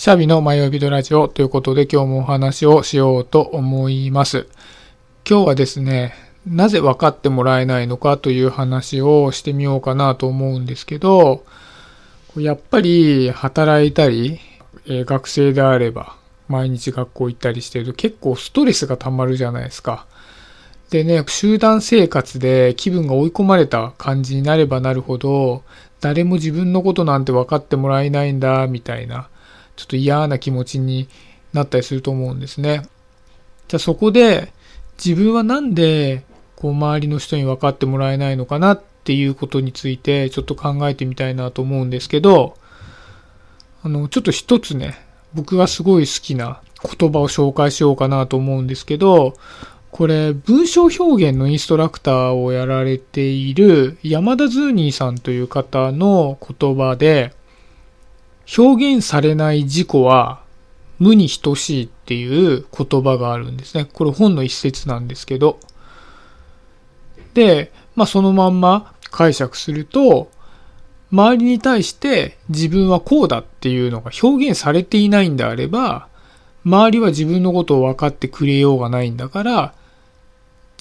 シャビの迷い人ラジオということで今日もお話をしようと思います。今日はですね、なぜ分かってもらえないのかという話をしてみようかなと思うんですけど、やっぱり働いたり、え学生であれば毎日学校行ったりしてると結構ストレスが溜まるじゃないですか。でね、集団生活で気分が追い込まれた感じになればなるほど、誰も自分のことなんて分かってもらえないんだ、みたいな、ちょっと嫌な気持ちになったりすると思うんですね。じゃあそこで、自分はなんで、こう周りの人に分かってもらえないのかなっていうことについてちょっと考えてみたいなと思うんですけど、あの、ちょっと一つね、僕がすごい好きな言葉を紹介しようかなと思うんですけど、これ、文章表現のインストラクターをやられている山田ズーニーさんという方の言葉で、表現されない事故は無に等しいっていう言葉があるんですね。これ本の一節なんですけど。で、まあそのまんま解釈すると、周りに対して自分はこうだっていうのが表現されていないんであれば、周りは自分のことを分かってくれようがないんだから、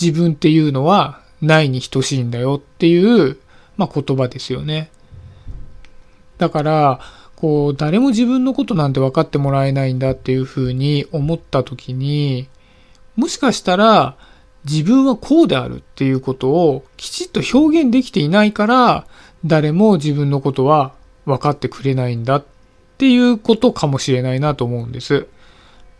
自分っていうのはないに等しいんだよっていう、まあ、言葉ですよね。だから、こう、誰も自分のことなんて分かってもらえないんだっていうふうに思った時に、もしかしたら自分はこうであるっていうことをきちっと表現できていないから、誰も自分のことは分かってくれないんだっていうことかもしれないなと思うんです。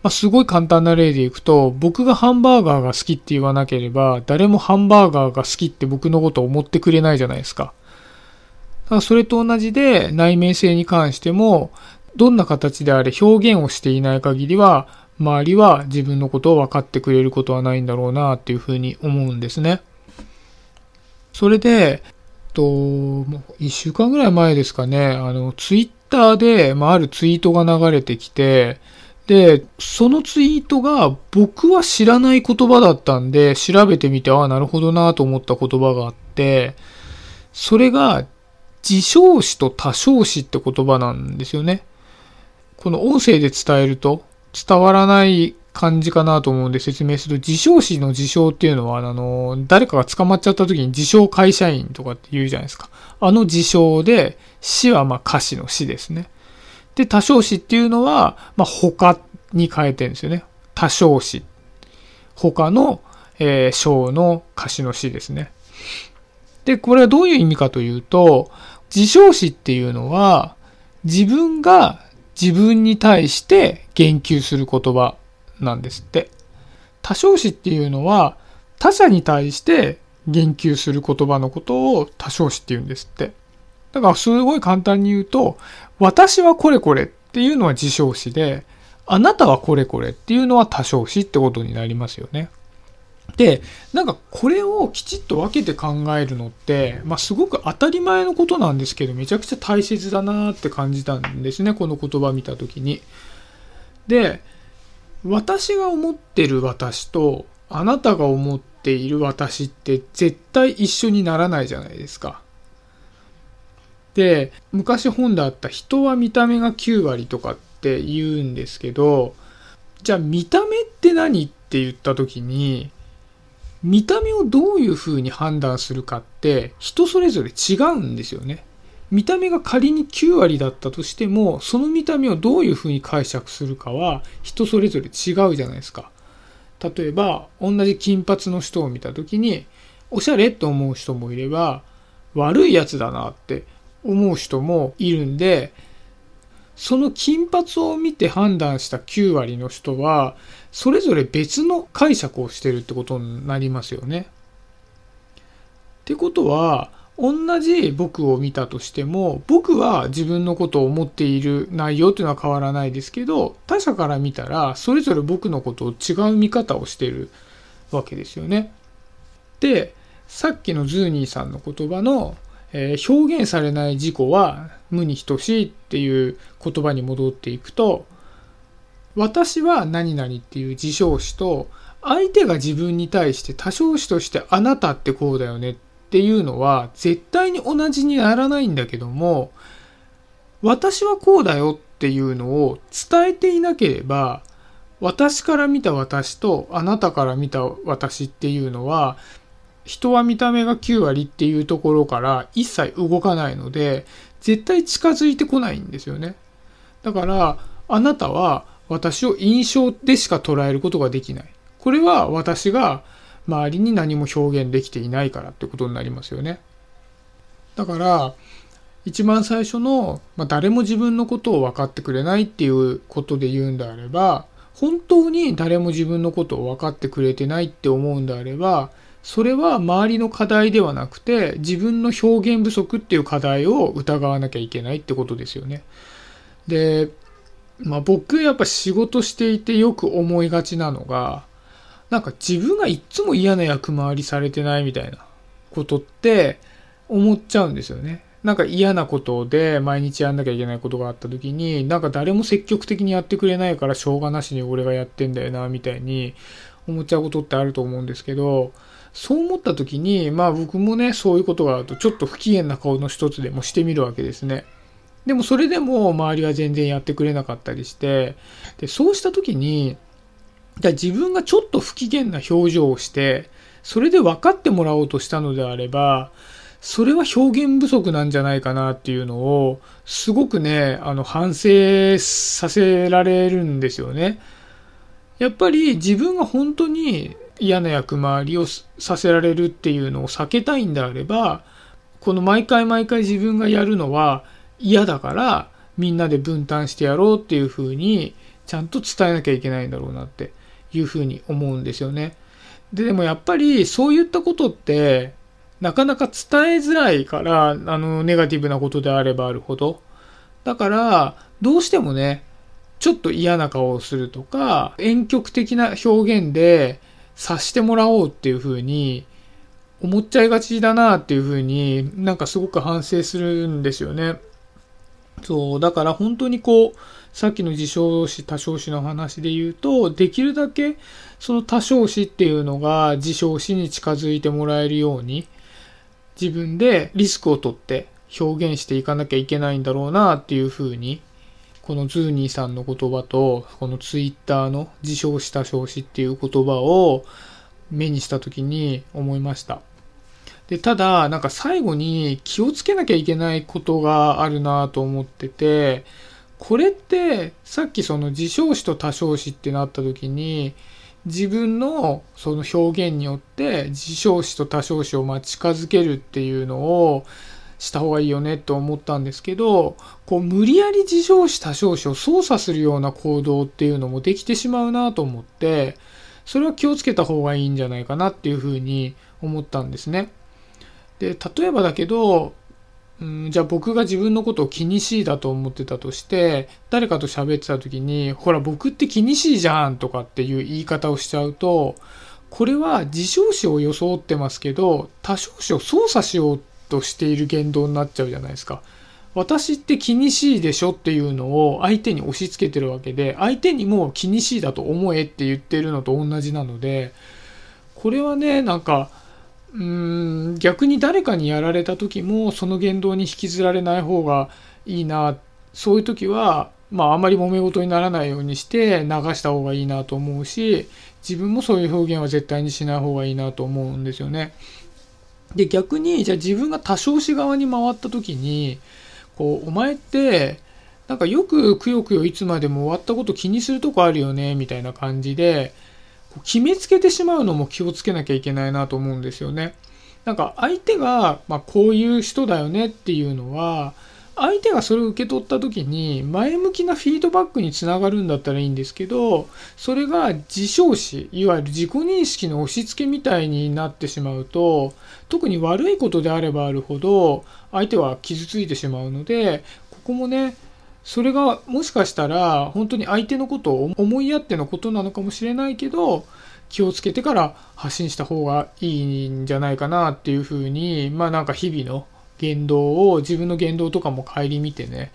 まあ、すごい簡単な例でいくと、僕がハンバーガーが好きって言わなければ、誰もハンバーガーが好きって僕のことを思ってくれないじゃないですか。だそれと同じで、内面性に関しても、どんな形であれ表現をしていない限りは、周りは自分のことを分かってくれることはないんだろうなっていうふうに思うんですね。それで、と、もう一週間ぐらい前ですかね、あの、ツイッターで、まあ、あるツイートが流れてきて、で、そのツイートが僕は知らない言葉だったんで、調べてみて、ああ、なるほどなと思った言葉があって、それが自称詞と他称詞って言葉なんですよね。この音声で伝えると伝わらない感じかなと思うんで説明すると、自称詞の自称っていうのは、あの、誰かが捕まっちゃった時に自称会社員とかって言うじゃないですか。あの自称で、死はまあ歌詞の死ですね。で、多少詞っていうのは、まあ、他に変えてるんですよね。多少詞。他の、えー、章の歌詞の詩ですね。で、これはどういう意味かというと、自称詞っていうのは、自分が自分に対して言及する言葉なんですって。多少詞っていうのは、他者に対して言及する言葉のことを多少詞って言うんですって。だからすごい簡単に言うと、私はこれこれっていうのは自称詞で、あなたはこれこれっていうのは多称詞ってことになりますよね。で、なんかこれをきちっと分けて考えるのって、まあ、すごく当たり前のことなんですけど、めちゃくちゃ大切だなって感じたんですね、この言葉見た時に。で、私が思ってる私と、あなたが思っている私って絶対一緒にならないじゃないですか。で昔本であった人は見た目が9割とかって言うんですけどじゃあ見た目って何って言った時に見た目をどういうふうに判断するかって人それぞれ違うんですよね。見た目が仮に9割だったとしてもその見た目をどういうふうに解釈するかは人それぞれ違うじゃないですか。例えば同じ金髪の人を見た時におしゃれと思う人もいれば悪いやつだなって思う人もいるんで、その金髪を見て判断した9割の人は、それぞれ別の解釈をしてるってことになりますよね。ってことは、同じ僕を見たとしても、僕は自分のことを思っている内容っていうのは変わらないですけど、他者から見たら、それぞれ僕のことを違う見方をしてるわけですよね。で、さっきのズーニーさんの言葉のえー、表現されない自己は無に等しいっていう言葉に戻っていくと私は何々っていう自称詞と相手が自分に対して他称詞としてあなたってこうだよねっていうのは絶対に同じにならないんだけども私はこうだよっていうのを伝えていなければ私から見た私とあなたから見た私っていうのは人は見た目が9割っていうところから一切動かないので絶対近づいてこないんですよね。だからあなたは私を印象でしか捉えることができない。これは私が周りに何も表現できていないからってことになりますよね。だから一番最初の、まあ、誰も自分のことを分かってくれないっていうことで言うんであれば本当に誰も自分のことを分かってくれてないって思うんであればそれは周りの課題ではなくて自分の表現不足っていう課題を疑わなきゃいけないってことですよね。で、まあ、僕やっぱ仕事していてよく思いがちなのがなんか自分がいっつも嫌な役回りされてないみたいなことって思っちゃうんですよね。なんか嫌なことで毎日やんなきゃいけないことがあった時になんか誰も積極的にやってくれないからしょうがなしに俺がやってんだよなみたいに思っちゃうことってあると思うんですけどそう思った時にまあ僕もねそういうことがあるとちょっと不機嫌な顔の一つでもしてみるわけですね。でもそれでも周りは全然やってくれなかったりしてでそうした時にじゃ自分がちょっと不機嫌な表情をしてそれで分かってもらおうとしたのであればそれは表現不足なんじゃないかなっていうのをすごくねあの反省させられるんですよね。やっぱり自分が本当に嫌な役回りをさせられるっていうのを避けたいんであればこの毎回毎回自分がやるのは嫌だからみんなで分担してやろうっていうふうにちゃんと伝えなきゃいけないんだろうなっていうふうに思うんですよね。ででもやっぱりそういったことってなかなか伝えづらいから、あの、ネガティブなことであればあるほど。だから、どうしてもね、ちょっと嫌な顔をするとか、婉曲的な表現で察してもらおうっていう風に思っちゃいがちだなっていう風になんかすごく反省するんですよね。そう、だから本当にこう、さっきの自称詞、多称詞の話で言うと、できるだけその多称詞っていうのが自称詞に近づいてもらえるように、自分でリスクを取って表現していかなきゃいけないんだろうなっていうふうに、このズーニーさんの言葉と、このツイッターの自称した称詞っていう言葉を目にした時に思いました。で、ただ、なんか最後に気をつけなきゃいけないことがあるなと思ってて、これってさっきその自称詞と他称詞ってなった時に、自分のその表現によって自称詞と他称詞をま近づけるっていうのをした方がいいよねと思ったんですけどこう無理やり自称詞他称詞を操作するような行動っていうのもできてしまうなと思ってそれは気をつけた方がいいんじゃないかなっていうふうに思ったんですね。で例えばだけどうん、じゃあ僕が自分のことを気にしいだと思ってたとして誰かと喋ってた時にほら僕って気にしいじゃんとかっていう言い方をしちゃうとこれは自称詞を装ってますけど他称詞を操作しようとしている言動になっちゃうじゃないですか。私って気にしいでしょっていうのを相手に押し付けてるわけで相手にも気にしいだと思えって言ってるのと同じなのでこれはねなんかうーん逆に誰かにやられた時もその言動に引きずられない方がいいなそういう時はまああまり揉め事にならないようにして流した方がいいなと思うし自分もそういう表現は絶対にしない方がいいなと思うんですよね。で逆にじゃあ自分が多少し側に回った時にこうお前ってなんかよくくよくよいつまでも終わったこと気にするとこあるよねみたいな感じで決めつけてしまうのも気をつけなきゃいけないなと思うんですよね。なんか相手が、まあ、こういう人だよねっていうのは相手がそれを受け取った時に前向きなフィードバックにつながるんだったらいいんですけどそれが自称詞いわゆる自己認識の押し付けみたいになってしまうと特に悪いことであればあるほど相手は傷ついてしまうのでここもねそれがもしかしたら本当に相手のことを思いやってのことなのかもしれないけど気をつけてから発信した方がいいんじゃないかなっていうふうにまあなんか日々の言動を自分の言動とかも顧みてね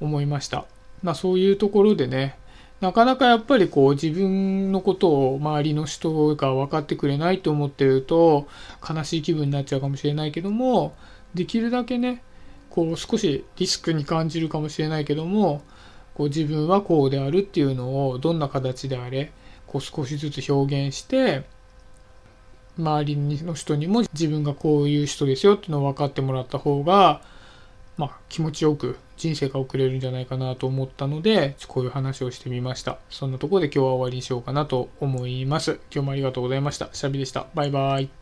思いました。まあそういうところでねなかなかやっぱりこう自分のことを周りの人が分かってくれないと思ってると悲しい気分になっちゃうかもしれないけどもできるだけねこう少しリスクに感じるかもしれないけどもこう自分はこうであるっていうのをどんな形であれこう少しずつ表現して周りの人にも自分がこういう人ですよっていうのを分かってもらった方が、まあ、気持ちよく人生が送れるんじゃないかなと思ったのでこういう話をしてみました。そんなところで今日は終わりにしようかなと思います。今日もありがとうございました。シャビでした。バイバイ。